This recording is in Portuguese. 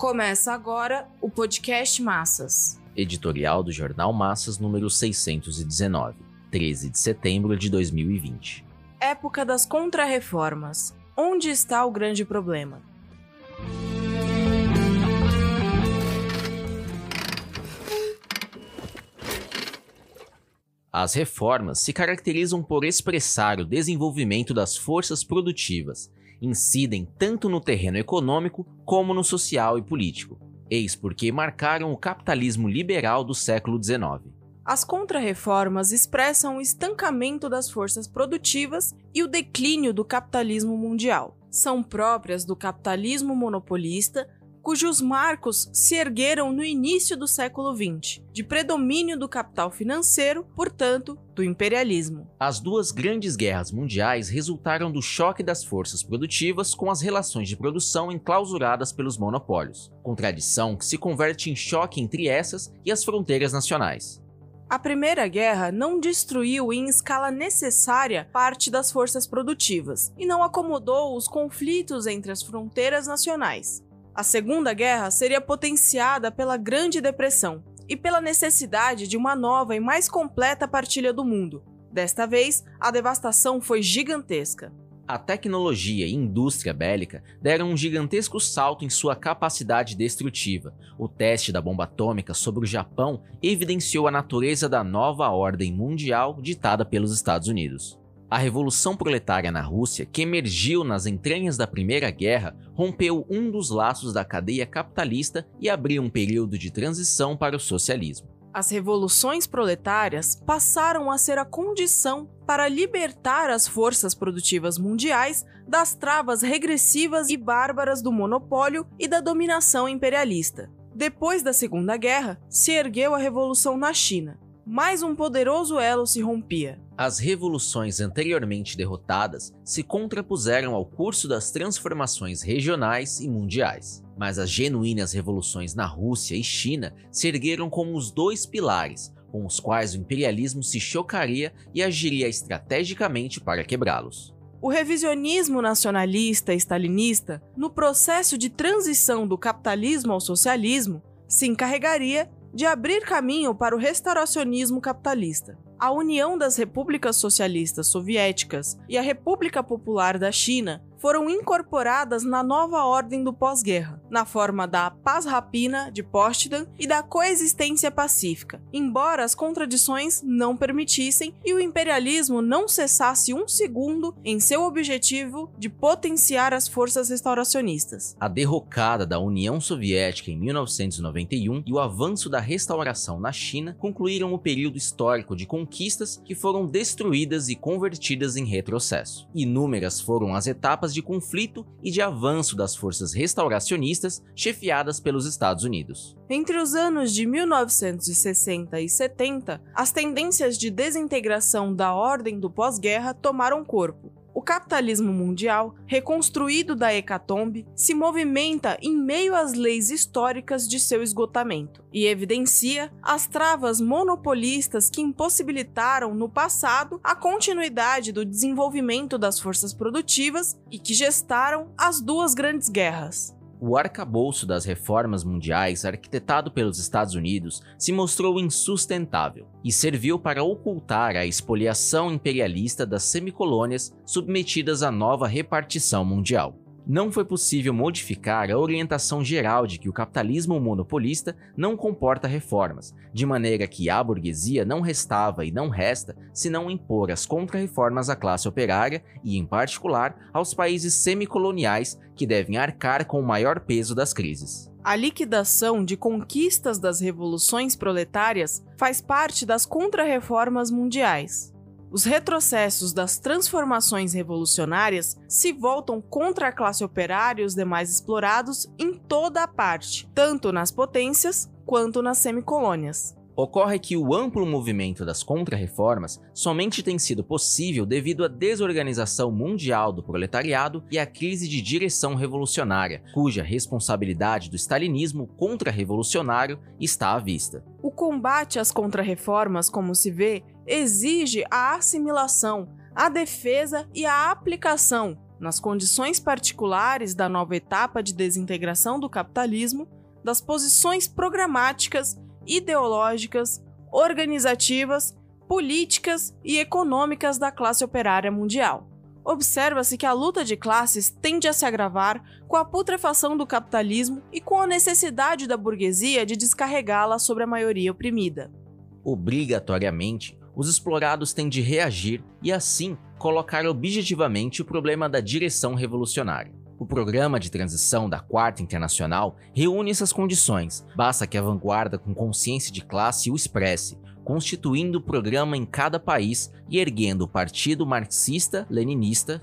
Começa agora o podcast Massas. Editorial do Jornal Massas número 619, 13 de setembro de 2020. Época das contrarreformas. Onde está o grande problema? As reformas se caracterizam por expressar o desenvolvimento das forças produtivas, incidem tanto no terreno econômico como no social e político. Eis porque marcaram o capitalismo liberal do século XIX. As contrarreformas expressam o estancamento das forças produtivas e o declínio do capitalismo mundial. São próprias do capitalismo monopolista, cujos marcos se ergueram no início do século XX, de predomínio do capital financeiro, portanto, do imperialismo. As duas grandes guerras mundiais resultaram do choque das forças produtivas com as relações de produção enclausuradas pelos monopólios, contradição que se converte em choque entre essas e as fronteiras nacionais. A Primeira Guerra não destruiu em escala necessária parte das forças produtivas e não acomodou os conflitos entre as fronteiras nacionais. A Segunda Guerra seria potenciada pela Grande Depressão e pela necessidade de uma nova e mais completa partilha do mundo. Desta vez, a devastação foi gigantesca. A tecnologia e indústria bélica deram um gigantesco salto em sua capacidade destrutiva. O teste da bomba atômica sobre o Japão evidenciou a natureza da nova ordem mundial ditada pelos Estados Unidos. A revolução proletária na Rússia, que emergiu nas entranhas da Primeira Guerra, rompeu um dos laços da cadeia capitalista e abriu um período de transição para o socialismo. As revoluções proletárias passaram a ser a condição para libertar as forças produtivas mundiais das travas regressivas e bárbaras do monopólio e da dominação imperialista. Depois da Segunda Guerra, se ergueu a Revolução na China. Mais um poderoso elo se rompia. As revoluções anteriormente derrotadas se contrapuseram ao curso das transformações regionais e mundiais, mas as genuínas revoluções na Rússia e China se ergueram como os dois pilares com os quais o imperialismo se chocaria e agiria estrategicamente para quebrá-los. O revisionismo nacionalista e stalinista, no processo de transição do capitalismo ao socialismo, se encarregaria de abrir caminho para o restauracionismo capitalista. A União das Repúblicas Socialistas Soviéticas e a República Popular da China foram incorporadas na nova ordem do pós-guerra, na forma da paz rapina de Potsdam e da coexistência pacífica, embora as contradições não permitissem e o imperialismo não cessasse um segundo em seu objetivo de potenciar as forças restauracionistas. A derrocada da União Soviética em 1991 e o avanço da restauração na China concluíram o período histórico de conquistas que foram destruídas e convertidas em retrocesso. Inúmeras foram as etapas de conflito e de avanço das forças restauracionistas chefiadas pelos Estados Unidos. Entre os anos de 1960 e 70, as tendências de desintegração da ordem do pós-guerra tomaram corpo. O capitalismo mundial, reconstruído da hecatombe, se movimenta em meio às leis históricas de seu esgotamento e evidencia as travas monopolistas que impossibilitaram no passado a continuidade do desenvolvimento das forças produtivas e que gestaram as duas grandes guerras. O arcabouço das reformas mundiais arquitetado pelos Estados Unidos se mostrou insustentável e serviu para ocultar a expoliação imperialista das semicolônias submetidas à nova repartição mundial não foi possível modificar a orientação geral de que o capitalismo monopolista não comporta reformas, de maneira que à burguesia não restava e não resta senão impor as contrarreformas à classe operária e, em particular, aos países semicoloniais que devem arcar com o maior peso das crises. A liquidação de conquistas das revoluções proletárias faz parte das contrarreformas mundiais. Os retrocessos das transformações revolucionárias se voltam contra a classe operária e os demais explorados em toda a parte, tanto nas potências quanto nas semicolônias. Ocorre que o amplo movimento das contrarreformas somente tem sido possível devido à desorganização mundial do proletariado e à crise de direção revolucionária, cuja responsabilidade do stalinismo contra-revolucionário está à vista. O combate às contrarreformas, como se vê, exige a assimilação, a defesa e a aplicação nas condições particulares da nova etapa de desintegração do capitalismo, das posições programáticas, ideológicas, organizativas, políticas e econômicas da classe operária mundial. Observa-se que a luta de classes tende a se agravar com a putrefação do capitalismo e com a necessidade da burguesia de descarregá-la sobre a maioria oprimida. Obrigatoriamente, os explorados têm de reagir e, assim, colocar objetivamente o problema da direção revolucionária. O programa de transição da Quarta Internacional reúne essas condições, basta que a vanguarda com consciência de classe o expresse, constituindo o programa em cada país e erguendo o Partido Marxista-Leninista